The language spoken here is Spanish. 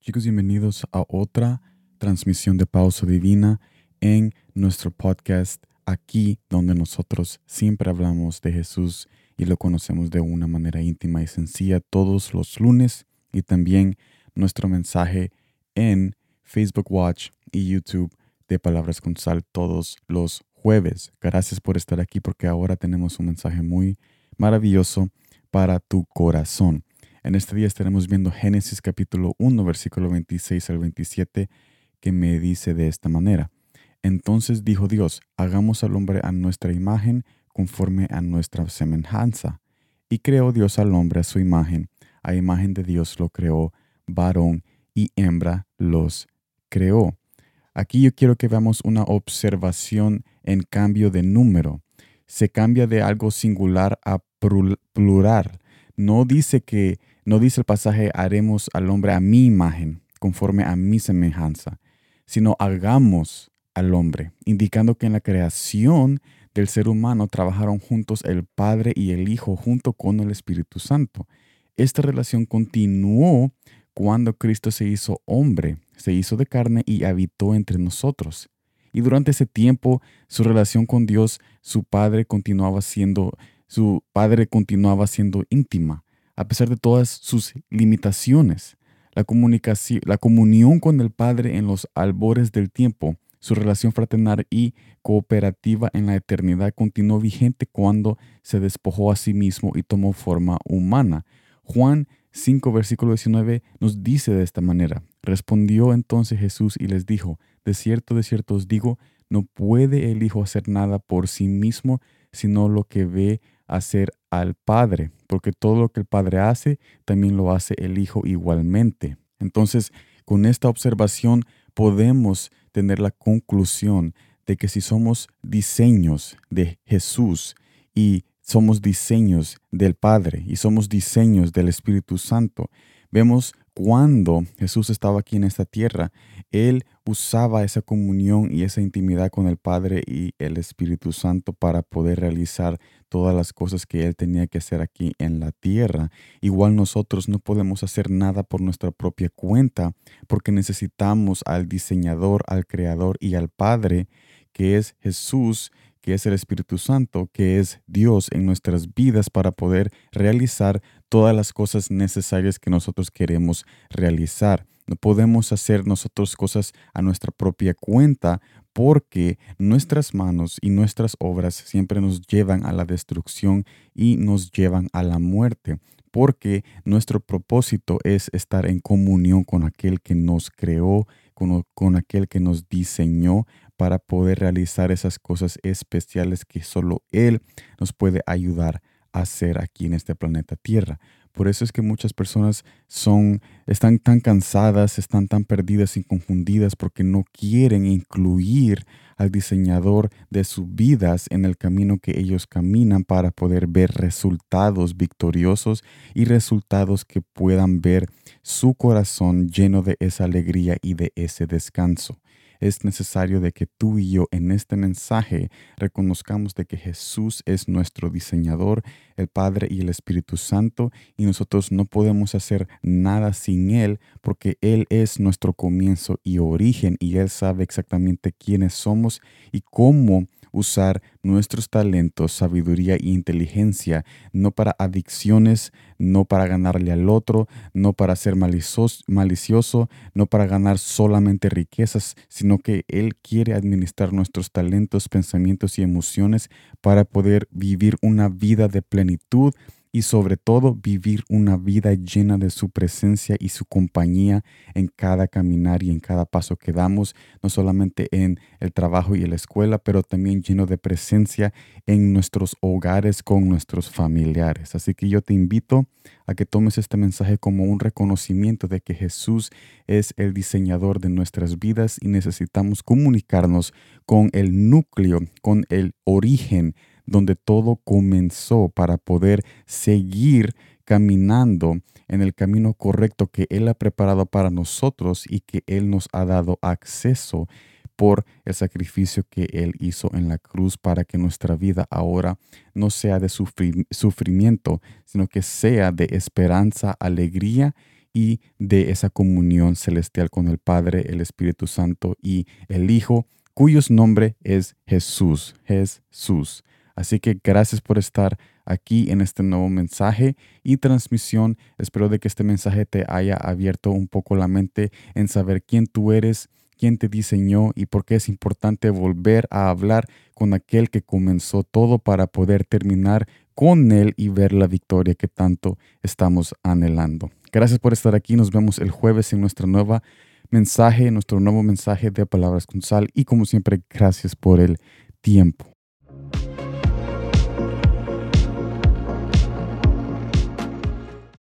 Chicos, bienvenidos a otra transmisión de Pausa Divina en nuestro podcast, aquí donde nosotros siempre hablamos de Jesús y lo conocemos de una manera íntima y sencilla todos los lunes y también nuestro mensaje en Facebook Watch y YouTube de Palabras con Sal todos los jueves. Gracias por estar aquí porque ahora tenemos un mensaje muy maravilloso para tu corazón. En este día estaremos viendo Génesis capítulo 1, versículo 26 al 27, que me dice de esta manera. Entonces dijo Dios, hagamos al hombre a nuestra imagen, conforme a nuestra semejanza. Y creó Dios al hombre a su imagen, a imagen de Dios lo creó, varón y hembra los creó. Aquí yo quiero que veamos una observación en cambio de número. Se cambia de algo singular a plural. No dice que no dice el pasaje, haremos al hombre a mi imagen, conforme a mi semejanza, sino hagamos al hombre, indicando que en la creación del ser humano trabajaron juntos el Padre y el Hijo junto con el Espíritu Santo. Esta relación continuó cuando Cristo se hizo hombre, se hizo de carne y habitó entre nosotros. Y durante ese tiempo su relación con Dios, su Padre continuaba siendo su Padre continuaba siendo íntima a pesar de todas sus limitaciones. La, la comunión con el Padre en los albores del tiempo, su relación fraternal y cooperativa en la eternidad continuó vigente cuando se despojó a sí mismo y tomó forma humana. Juan 5, versículo 19 nos dice de esta manera, respondió entonces Jesús y les dijo, de cierto, de cierto os digo, no puede el Hijo hacer nada por sí mismo, sino lo que ve hacer al Padre, porque todo lo que el Padre hace, también lo hace el Hijo igualmente. Entonces, con esta observación podemos tener la conclusión de que si somos diseños de Jesús y somos diseños del Padre y somos diseños del Espíritu Santo, vemos cuando Jesús estaba aquí en esta tierra, Él usaba esa comunión y esa intimidad con el Padre y el Espíritu Santo para poder realizar todas las cosas que Él tenía que hacer aquí en la tierra. Igual nosotros no podemos hacer nada por nuestra propia cuenta porque necesitamos al diseñador, al creador y al Padre, que es Jesús, que es el Espíritu Santo, que es Dios en nuestras vidas para poder realizar todas las cosas necesarias que nosotros queremos realizar. No podemos hacer nosotros cosas a nuestra propia cuenta porque nuestras manos y nuestras obras siempre nos llevan a la destrucción y nos llevan a la muerte porque nuestro propósito es estar en comunión con aquel que nos creó, con, con, aquel que nos diseñó para poder realizar esas cosas especiales que solo Él nos puede ayudar a hacer aquí en este planeta Tierra. Por eso es que muchas personas son, están tan cansadas, están tan perdidas y confundidas porque no quieren incluir al diseñador de sus vidas en el camino que ellos caminan para poder ver resultados victoriosos y resultados que puedan ver su corazón lleno de esa alegría y de ese descanso es necesario de que tú y yo en este mensaje reconozcamos de que Jesús es nuestro diseñador, el Padre y el Espíritu Santo, y nosotros no podemos hacer nada sin Él porque Él es nuestro comienzo y origen y Él sabe exactamente quiénes somos y cómo usar nuestros talentos, sabiduría e inteligencia, no para adicciones, no para ganarle al otro, no para ser malicioso, no para ganar solamente riquezas, sino que Él quiere administrar nuestros talentos, pensamientos y emociones para poder vivir una vida de plenitud y sobre todo vivir una vida llena de su presencia y su compañía en cada caminar y en cada paso que damos, no solamente en el trabajo y la escuela, pero también lleno de presencia en nuestros hogares con nuestros familiares. Así que yo te invito a que tomes este mensaje como un reconocimiento de que Jesús es el diseñador de nuestras vidas y necesitamos comunicarnos con el núcleo, con el origen donde todo comenzó para poder seguir caminando en el camino correcto que Él ha preparado para nosotros y que Él nos ha dado acceso por el sacrificio que Él hizo en la cruz para que nuestra vida ahora no sea de sufrimiento, sino que sea de esperanza, alegría y de esa comunión celestial con el Padre, el Espíritu Santo y el Hijo, cuyos nombre es Jesús, Jesús. Así que gracias por estar aquí en este nuevo mensaje y transmisión. Espero de que este mensaje te haya abierto un poco la mente en saber quién tú eres, quién te diseñó y por qué es importante volver a hablar con aquel que comenzó todo para poder terminar con él y ver la victoria que tanto estamos anhelando. Gracias por estar aquí. Nos vemos el jueves en nuestra nueva mensaje, nuestro nuevo mensaje de Palabras con Sal y como siempre, gracias por el tiempo.